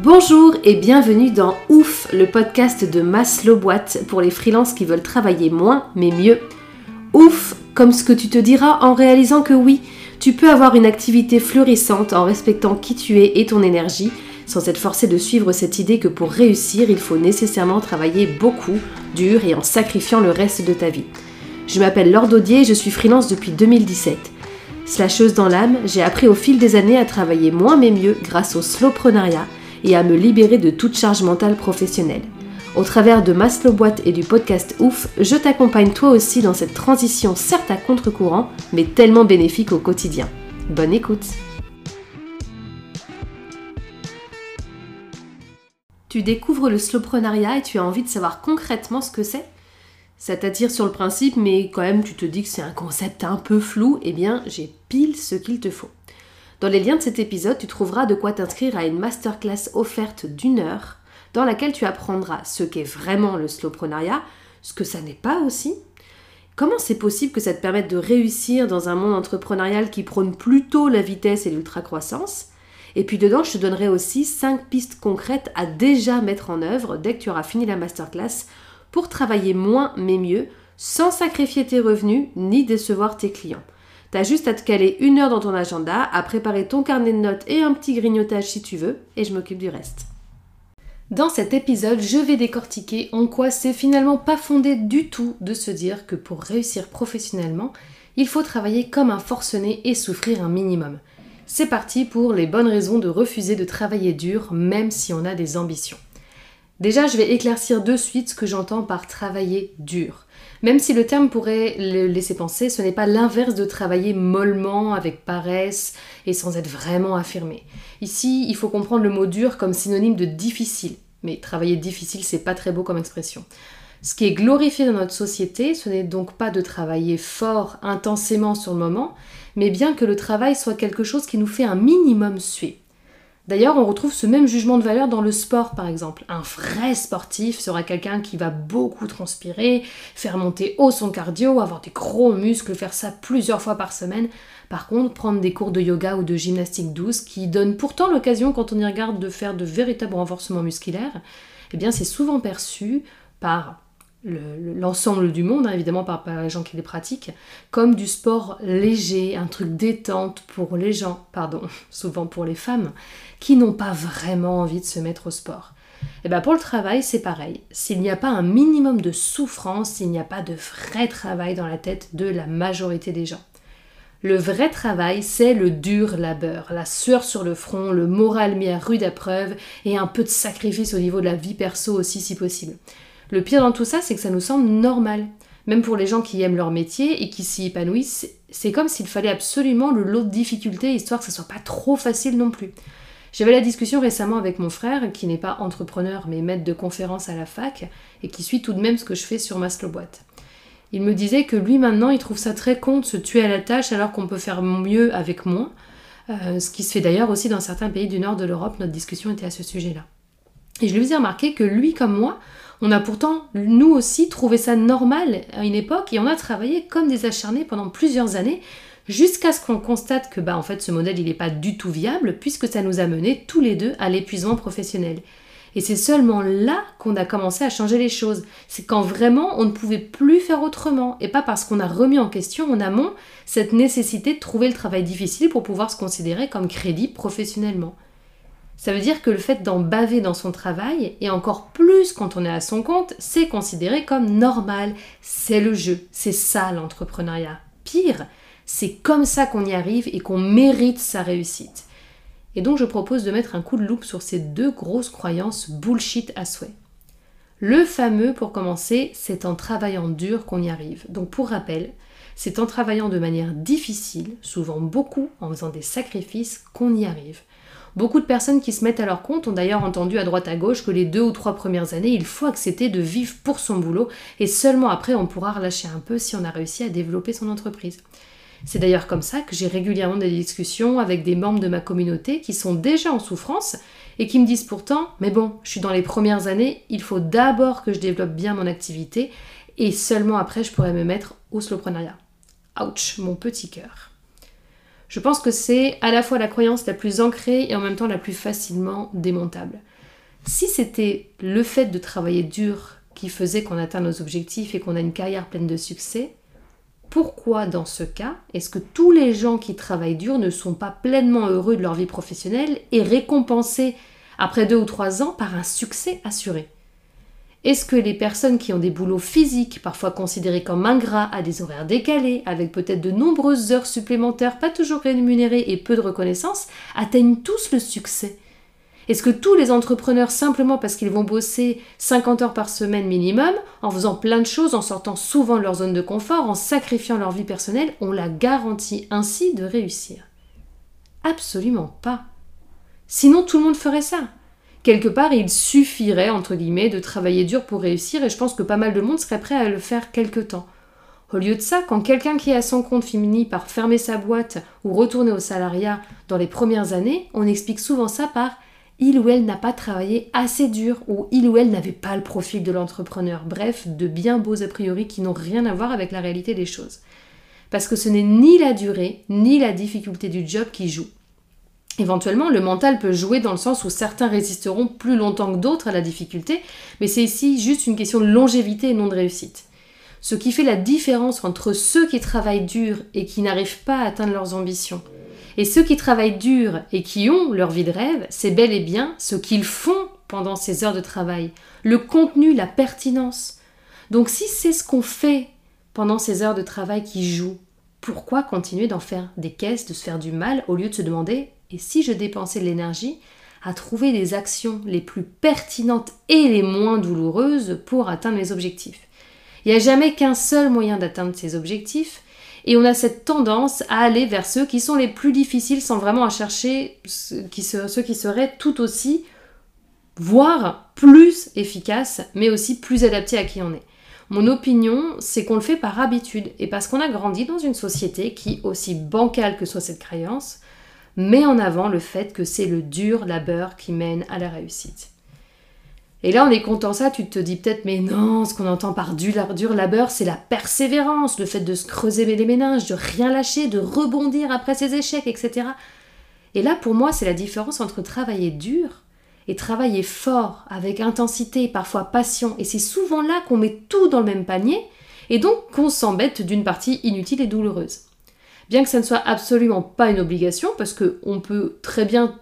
Bonjour et bienvenue dans Ouf, le podcast de Maslow Boîte pour les freelances qui veulent travailler moins mais mieux. Ouf, comme ce que tu te diras en réalisant que oui, tu peux avoir une activité florissante en respectant qui tu es et ton énergie, sans être forcé de suivre cette idée que pour réussir, il faut nécessairement travailler beaucoup, dur et en sacrifiant le reste de ta vie. Je m'appelle Laure Daudier et je suis freelance depuis 2017. Slasheuse dans l'âme, j'ai appris au fil des années à travailler moins mais mieux grâce au slowprenariat et à me libérer de toute charge mentale professionnelle. Au travers de Maslow Boîte et du podcast Ouf, je t'accompagne toi aussi dans cette transition certes à contre-courant, mais tellement bénéfique au quotidien. Bonne écoute Tu découvres le slowprenariat et tu as envie de savoir concrètement ce que c'est? Ça t'attire sur le principe, mais quand même tu te dis que c'est un concept un peu flou, eh bien j'ai pile ce qu'il te faut. Dans les liens de cet épisode, tu trouveras de quoi t'inscrire à une masterclass offerte d'une heure dans laquelle tu apprendras ce qu'est vraiment le slowprenariat, ce que ça n'est pas aussi, comment c'est possible que ça te permette de réussir dans un monde entrepreneurial qui prône plutôt la vitesse et l'ultra-croissance, et puis dedans, je te donnerai aussi 5 pistes concrètes à déjà mettre en œuvre dès que tu auras fini la masterclass pour travailler moins mais mieux, sans sacrifier tes revenus ni décevoir tes clients. T'as juste à te caler une heure dans ton agenda, à préparer ton carnet de notes et un petit grignotage si tu veux, et je m'occupe du reste. Dans cet épisode, je vais décortiquer en quoi c'est finalement pas fondé du tout de se dire que pour réussir professionnellement, il faut travailler comme un forcené et souffrir un minimum. C'est parti pour les bonnes raisons de refuser de travailler dur même si on a des ambitions. Déjà, je vais éclaircir de suite ce que j'entends par travailler dur. Même si le terme pourrait le laisser penser, ce n'est pas l'inverse de travailler mollement, avec paresse et sans être vraiment affirmé. Ici, il faut comprendre le mot dur comme synonyme de difficile. Mais travailler difficile, c'est pas très beau comme expression. Ce qui est glorifié dans notre société, ce n'est donc pas de travailler fort, intensément sur le moment, mais bien que le travail soit quelque chose qui nous fait un minimum suer. D'ailleurs, on retrouve ce même jugement de valeur dans le sport, par exemple. Un vrai sportif sera quelqu'un qui va beaucoup transpirer, faire monter haut son cardio, avoir des gros muscles, faire ça plusieurs fois par semaine. Par contre, prendre des cours de yoga ou de gymnastique douce, qui donnent pourtant l'occasion, quand on y regarde, de faire de véritables renforcements musculaires, eh bien, c'est souvent perçu par l'ensemble du monde, hein, évidemment par, les gens qui les pratiquent, comme du sport léger, un truc détente pour les gens, pardon, souvent pour les femmes, qui n'ont pas vraiment envie de se mettre au sport. Et eh bien pour le travail, c'est pareil. S'il n'y a pas un minimum de souffrance, s'il n'y a pas de vrai travail dans la tête de la majorité des gens. Le vrai travail, c'est le dur labeur, la sueur sur le front, le moral mis à rude épreuve et un peu de sacrifice au niveau de la vie perso aussi si possible. Le pire dans tout ça, c'est que ça nous semble normal. Même pour les gens qui aiment leur métier et qui s'y épanouissent, c'est comme s'il fallait absolument le lot de difficultés histoire que ce soit pas trop facile non plus. J'avais la discussion récemment avec mon frère, qui n'est pas entrepreneur mais maître de conférence à la fac, et qui suit tout de même ce que je fais sur Maslow Boîte. Il me disait que lui maintenant il trouve ça très con de se tuer à la tâche alors qu'on peut faire mieux avec moins, euh, ce qui se fait d'ailleurs aussi dans certains pays du nord de l'Europe, notre discussion était à ce sujet-là. Et je lui ai remarqué que lui comme moi, on a pourtant, nous aussi, trouvé ça normal à une époque et on a travaillé comme des acharnés pendant plusieurs années jusqu'à ce qu'on constate que bah, en fait, ce modèle n'est pas du tout viable puisque ça nous a menés tous les deux à l'épuisement professionnel. Et c'est seulement là qu'on a commencé à changer les choses. C'est quand vraiment on ne pouvait plus faire autrement et pas parce qu'on a remis en question en amont cette nécessité de trouver le travail difficile pour pouvoir se considérer comme crédible professionnellement. Ça veut dire que le fait d'en baver dans son travail, et encore plus quand on est à son compte, c'est considéré comme normal. C'est le jeu, c'est ça l'entrepreneuriat. Pire, c'est comme ça qu'on y arrive et qu'on mérite sa réussite. Et donc je propose de mettre un coup de loupe sur ces deux grosses croyances bullshit à souhait. Le fameux, pour commencer, c'est en travaillant dur qu'on y arrive. Donc pour rappel, c'est en travaillant de manière difficile, souvent beaucoup en faisant des sacrifices, qu'on y arrive. Beaucoup de personnes qui se mettent à leur compte ont d'ailleurs entendu à droite à gauche que les deux ou trois premières années, il faut accepter de vivre pour son boulot et seulement après on pourra relâcher un peu si on a réussi à développer son entreprise. C'est d'ailleurs comme ça que j'ai régulièrement des discussions avec des membres de ma communauté qui sont déjà en souffrance et qui me disent pourtant, mais bon, je suis dans les premières années, il faut d'abord que je développe bien mon activité et seulement après je pourrai me mettre au slowprenariat. Ouch, mon petit cœur. Je pense que c'est à la fois la croyance la plus ancrée et en même temps la plus facilement démontable. Si c'était le fait de travailler dur qui faisait qu'on atteint nos objectifs et qu'on a une carrière pleine de succès, pourquoi dans ce cas est-ce que tous les gens qui travaillent dur ne sont pas pleinement heureux de leur vie professionnelle et récompensés après deux ou trois ans par un succès assuré? Est-ce que les personnes qui ont des boulots physiques, parfois considérés comme ingrats, à des horaires décalés, avec peut-être de nombreuses heures supplémentaires, pas toujours rémunérées et peu de reconnaissance, atteignent tous le succès? Est-ce que tous les entrepreneurs, simplement parce qu'ils vont bosser 50 heures par semaine minimum, en faisant plein de choses, en sortant souvent de leur zone de confort, en sacrifiant leur vie personnelle, ont la garantie ainsi de réussir? Absolument pas. Sinon, tout le monde ferait ça. Quelque part, il suffirait, entre guillemets, de travailler dur pour réussir, et je pense que pas mal de monde serait prêt à le faire quelque temps. Au lieu de ça, quand quelqu'un qui est à son compte finit par fermer sa boîte ou retourner au salariat dans les premières années, on explique souvent ça par il ou elle n'a pas travaillé assez dur ou il ou elle n'avait pas le profil de l'entrepreneur. Bref, de bien beaux a priori qui n'ont rien à voir avec la réalité des choses. Parce que ce n'est ni la durée ni la difficulté du job qui joue. Éventuellement, le mental peut jouer dans le sens où certains résisteront plus longtemps que d'autres à la difficulté, mais c'est ici juste une question de longévité et non de réussite. Ce qui fait la différence entre ceux qui travaillent dur et qui n'arrivent pas à atteindre leurs ambitions, et ceux qui travaillent dur et qui ont leur vie de rêve, c'est bel et bien ce qu'ils font pendant ces heures de travail, le contenu, la pertinence. Donc si c'est ce qu'on fait pendant ces heures de travail qui jouent, pourquoi continuer d'en faire des caisses, de se faire du mal, au lieu de se demander, et si je dépensais de l'énergie à trouver les actions les plus pertinentes et les moins douloureuses pour atteindre mes objectifs Il n'y a jamais qu'un seul moyen d'atteindre ces objectifs, et on a cette tendance à aller vers ceux qui sont les plus difficiles sans vraiment à chercher ceux qui, seraient tout aussi, voire plus efficaces, mais aussi plus adaptés à qui on est. Mon opinion, c'est qu'on le fait par habitude et parce qu'on a grandi dans une société qui, aussi bancale que soit cette croyance, met en avant le fait que c'est le dur labeur qui mène à la réussite. Et là, en écoutant ça, tu te dis peut-être, mais non, ce qu'on entend par dur, labeur, c'est la persévérance, le fait de se creuser les méninges, de rien lâcher, de rebondir après ses échecs, etc. Et là, pour moi, c'est la différence entre travailler dur et travailler fort, avec intensité, parfois passion. Et c'est souvent là qu'on met tout dans le même panier, et donc qu'on s'embête d'une partie inutile et douloureuse. Bien que ça ne soit absolument pas une obligation, parce qu'on peut très bien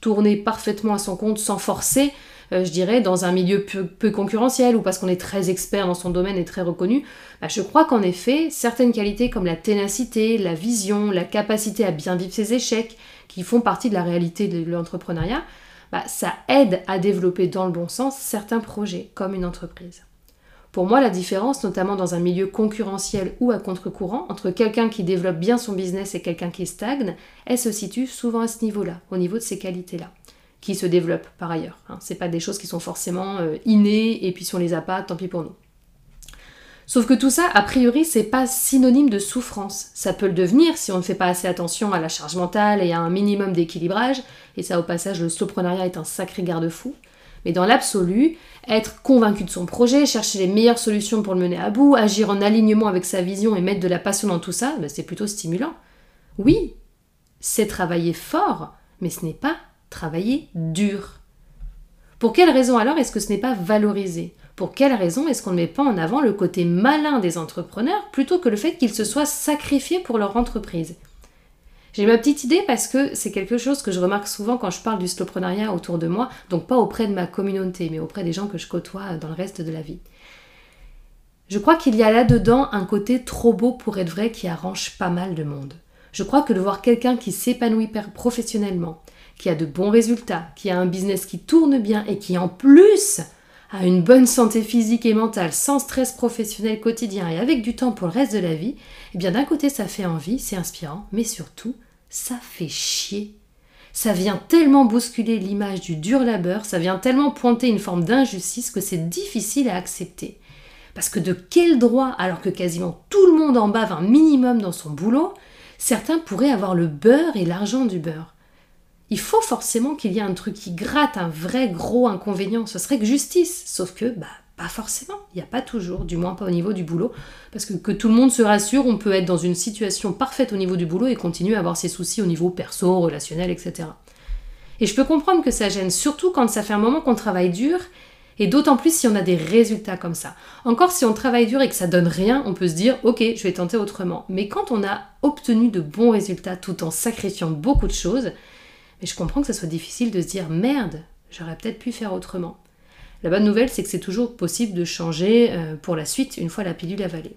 tourner parfaitement à son compte sans forcer, euh, je dirais, dans un milieu peu, concurrentiel ou parce qu'on est très expert dans son domaine et très reconnu, bah, je crois qu'en effet, certaines qualités comme la ténacité, la vision, la capacité à bien vivre ses échecs, qui font partie de la réalité de l'entrepreneuriat, bah, ça aide à développer dans le bon sens certains projets, comme une entreprise. Pour moi, la différence, notamment dans un milieu concurrentiel ou à contre-courant, entre quelqu'un qui développe bien son business et quelqu'un qui stagne, elle se situe souvent à ce niveau-là, au niveau de ces qualités-là qui se développent par ailleurs. Hein. C'est pas des choses qui sont forcément euh, innées et puis si on les a pas, tant pis pour nous. Sauf que tout ça, a priori, c'est pas synonyme de souffrance. Ça peut le devenir si on ne fait pas assez attention à la charge mentale et à un minimum d'équilibrage. Et ça, au passage, le soloprenariat est un sacré garde-fou. Mais dans l'absolu, être convaincu de son projet, chercher les meilleures solutions pour le mener à bout, agir en alignement avec sa vision et mettre de la passion dans tout ça, ben, c'est plutôt stimulant. Oui, c'est travailler fort, mais ce n'est pas travailler dur. Pour quelle raison alors est-ce que ce n'est pas valorisé? Pour quelle raison est-ce qu'on ne met pas en avant le côté malin des entrepreneurs plutôt que le fait qu'ils se soient sacrifiés pour leur entreprise? J'ai ma petite idée parce que c'est quelque chose que je remarque souvent quand je parle du slowpreneuriat autour de moi, donc pas auprès de ma communauté, mais auprès des gens que je côtoie dans le reste de la vie. Je crois qu'il y a là-dedans un côté trop beau pour être vrai qui arrange pas mal de monde. Je crois que de voir quelqu'un qui s'épanouit professionnellement, qui a de bons résultats, qui a un business qui tourne bien et qui en plus a une bonne santé physique et mentale, sans stress professionnel quotidien et avec du temps pour le reste de la vie, eh bien d'un côté ça fait envie, c'est inspirant, mais surtout ça fait chier. Ça vient tellement bousculer l'image du dur labeur, ça vient tellement pointer une forme d'injustice que c'est difficile à accepter. Parce que de quel droit, alors que quasiment tout le monde en bave un minimum dans son boulot, certains pourraient avoir le beurre et l'argent du beurre? Il faut forcément qu'il y ait un truc qui gratte, un vrai gros inconvénient. Ce serait que justice. Sauf que, bah, Pas forcément, il n'y a pas toujours, du moins pas au niveau du boulot. Parce que que tout le monde se rassure, on peut être dans une situation parfaite au niveau du boulot et continuer à avoir ses soucis au niveau perso, relationnel, etc. Et je peux comprendre que ça gêne, surtout quand ça fait un moment qu'on travaille dur, et d'autant plus si on a des résultats comme ça. Encore si on travaille dur et que ça donne rien, on peut se dire ok, je vais tenter autrement. Mais quand on a obtenu de bons résultats tout en sacrifiant beaucoup de choses, mais je comprends que ça soit difficile de se dire merde, j'aurais peut-être pu faire autrement. La bonne nouvelle, c'est que c'est toujours possible de changer euh, pour la suite une fois la pilule avalée.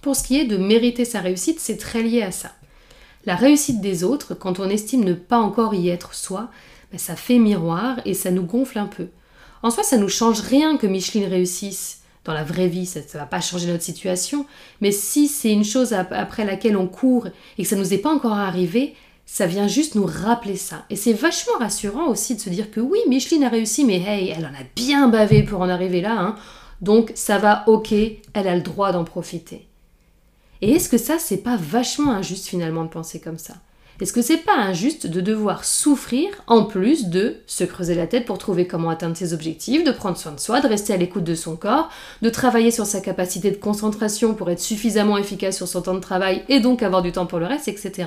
Pour ce qui est de mériter sa réussite, c'est très lié à ça. La réussite des autres, quand on estime ne pas encore y être soi, ben, ça fait miroir et ça nous gonfle un peu. En soi, ça nous change rien que Micheline réussisse. Dans la vraie vie, ça ne va pas changer notre situation. Mais si c'est une chose après laquelle on court et que ça ne nous est pas encore arrivé, ça vient juste nous rappeler ça. Et c'est vachement rassurant aussi de se dire que oui, Micheline a réussi, mais hey, elle en a bien bavé pour en arriver là. Hein. Donc ça va, ok, elle a le droit d'en profiter. Et est-ce que ça, c'est pas vachement injuste finalement de penser comme ça? Est-ce que c'est pas injuste de devoir souffrir en plus de se creuser la tête pour trouver comment atteindre ses objectifs, de prendre soin de soi, de rester à l'écoute de son corps, de travailler sur sa capacité de concentration pour être suffisamment efficace sur son temps de travail et donc avoir du temps pour le reste, etc.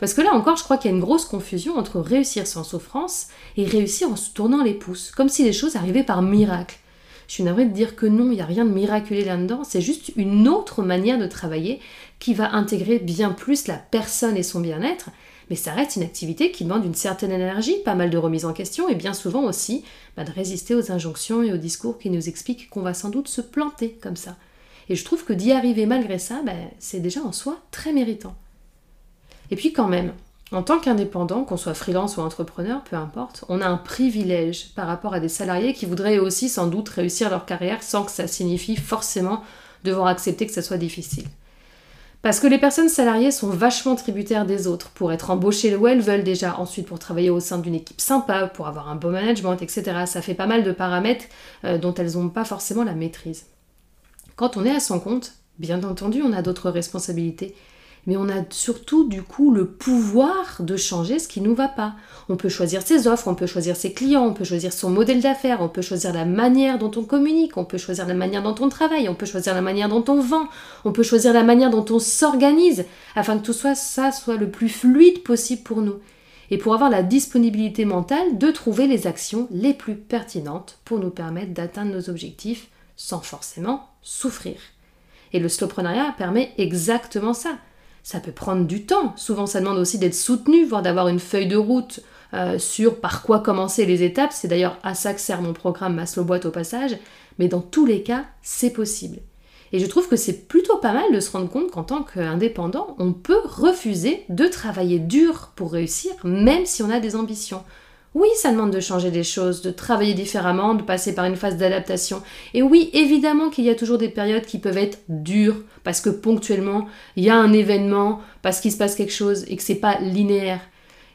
Parce que là encore, je crois qu'il y a une grosse confusion entre réussir sans souffrance et réussir en se tournant les pouces, comme si les choses arrivaient par miracle. Je suis navrée de dire que non, il n'y a rien de miraculé là-dedans, c'est juste une autre manière de travailler qui va intégrer bien plus la personne et son bien-être, mais ça reste une activité qui demande une certaine énergie, pas mal de remise en question et bien souvent aussi bah, de résister aux injonctions et aux discours qui nous expliquent qu'on va sans doute se planter comme ça. Et je trouve que d'y arriver malgré ça, bah, c'est déjà en soi très méritant. Et puis quand même, en tant qu'indépendant, qu'on soit freelance ou entrepreneur, peu importe, on a un privilège par rapport à des salariés qui voudraient aussi sans doute réussir leur carrière sans que ça signifie forcément devoir accepter que ça soit difficile. Parce que les personnes salariées sont vachement tributaires des autres pour être embauchées où elles veulent déjà, ensuite pour travailler au sein d'une équipe sympa, pour avoir un bon management, etc. Ça fait pas mal de paramètres euh, dont elles n'ont pas forcément la maîtrise. Quand on est à son compte, bien entendu, on a d'autres responsabilités mais on a surtout du coup le pouvoir de changer ce qui ne nous va pas. On peut choisir ses offres, on peut choisir ses clients, on peut choisir son modèle d'affaires, on peut choisir la manière dont on communique, on peut choisir la manière dont on travaille, on peut choisir la manière dont on vend, on peut choisir la manière dont on s'organise, afin que tout soit, ça soit le plus fluide possible pour nous. Et pour avoir la disponibilité mentale de trouver les actions les plus pertinentes pour nous permettre d'atteindre nos objectifs sans forcément souffrir. Et le slowpreneuriat permet exactement ça ça peut prendre du temps. Souvent, ça demande aussi d'être soutenu, voire d'avoir une feuille de route euh, sur par quoi commencer les étapes. C'est d'ailleurs à ça que sert mon programme Maslow Boîte au passage. Mais dans tous les cas, c'est possible. Et je trouve que c'est plutôt pas mal de se rendre compte qu'en tant qu'indépendant, on peut refuser de travailler dur pour réussir, même si on a des ambitions. Oui, ça demande de changer des choses, de travailler différemment, de passer par une phase d'adaptation. Et oui, évidemment qu'il y a toujours des périodes qui peuvent être dures, parce que ponctuellement, il y a un événement, parce qu'il se passe quelque chose et que c'est pas linéaire.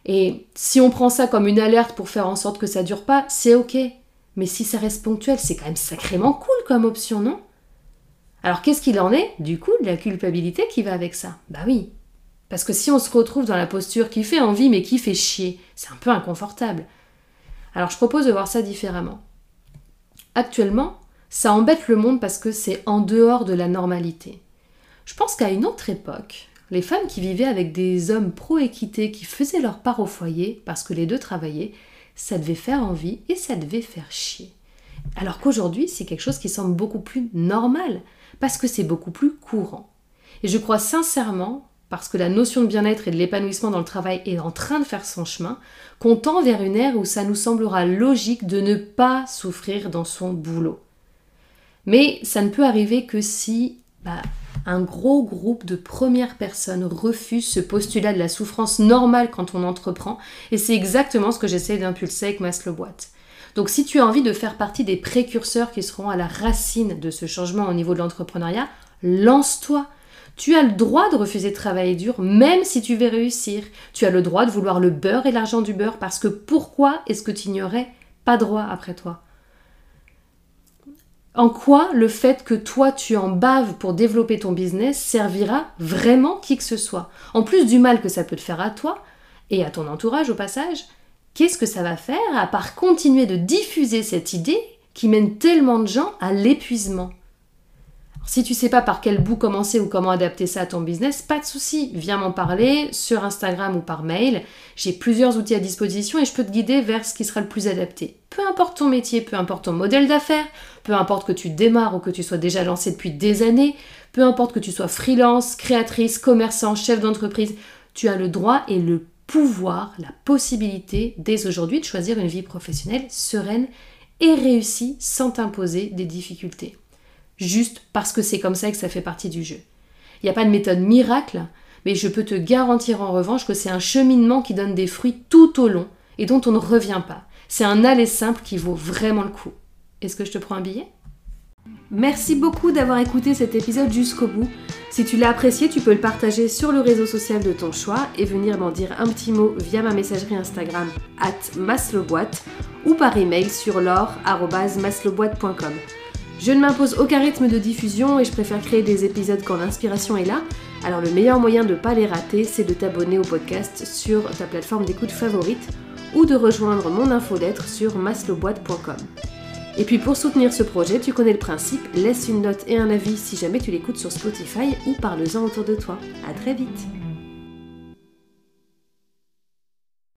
Et si on prend ça comme une alerte pour faire en sorte que ça dure pas, c'est ok. Mais si ça reste ponctuel, c'est quand même sacrément cool comme option, non? Alors qu'est-ce qu'il en est, du coup, de la culpabilité qui va avec ça? Bah oui, parce que si on se retrouve dans la posture qui fait envie mais qui fait chier, c'est un peu inconfortable. Alors je propose de voir ça différemment. Actuellement, ça embête le monde parce que c'est en dehors de la normalité. Je pense qu'à une autre époque, les femmes qui vivaient avec des hommes pro-équité qui faisaient leur part au foyer parce que les deux travaillaient, ça devait faire envie et ça devait faire chier. Alors qu'aujourd'hui, c'est quelque chose qui semble beaucoup plus normal parce que c'est beaucoup plus courant. Et je crois sincèrement parce que la notion de bien-être et de l'épanouissement dans le travail est en train de faire son chemin, qu'on tend vers une ère où ça nous semblera logique de ne pas souffrir dans son boulot. Mais ça ne peut arriver que si bah, un gros groupe de premières personnes refuse ce postulat de la souffrance normale quand on entreprend, et c'est exactement ce que j'essaie d'impulser avec Maslow Boîte. Donc si tu as envie de faire partie des précurseurs qui seront à la racine de ce changement au niveau de l'entrepreneuriat, lance-toi, tu as le droit de refuser de travailler dur, même si tu veux réussir. Tu as le droit de vouloir le beurre et l'argent du beurre, parce que pourquoi est-ce que tu n'y aurais pas droit après toi? En quoi le fait que toi tu en baves pour développer ton business servira vraiment qui que ce soit? En plus du mal que ça peut te faire à toi et à ton entourage au passage, qu'est-ce que ça va faire à part continuer de diffuser cette idée qui mène tellement de gens à l'épuisement? Si tu sais pas par quel bout commencer ou comment adapter ça à ton business, pas de souci, viens m'en parler sur Instagram ou par mail. J'ai plusieurs outils à disposition et je peux te guider vers ce qui sera le plus adapté. Peu importe ton métier, peu importe ton modèle d'affaires, peu importe que tu démarres ou que tu sois déjà lancé depuis des années, peu importe que tu sois freelance, créatrice, commerçant, chef d'entreprise, tu as le droit et le pouvoir, la possibilité dès aujourd'hui de choisir une vie professionnelle sereine et réussie sans t'imposer des difficultés juste parce que c'est comme ça que ça fait partie du jeu. Il n'y a pas de méthode miracle, mais je peux te garantir en revanche que c'est un cheminement qui donne des fruits tout au long et dont on ne revient pas. C'est un aller simple qui vaut vraiment le coup. Est-ce que je te prends un billet? Merci beaucoup d'avoir écouté cet épisode jusqu'au bout. Si tu l'as apprécié, tu peux le partager sur le réseau social de ton choix et venir m'en dire un petit mot via ma messagerie Instagram at maslowboîte ou par email sur l'or.maslowboîte.com. Je ne m'impose aucun rythme de diffusion et je préfère créer des épisodes quand l'inspiration est là. Alors le meilleur moyen de ne pas les rater, c'est de t'abonner au podcast sur ta plateforme d'écoute favorite ou de rejoindre mon infolettre sur maslowboîte.com. Et puis pour soutenir ce projet, tu connais le principe, laisse une note et un avis si jamais tu l'écoutes sur Spotify ou parle-en autour de toi. A très vite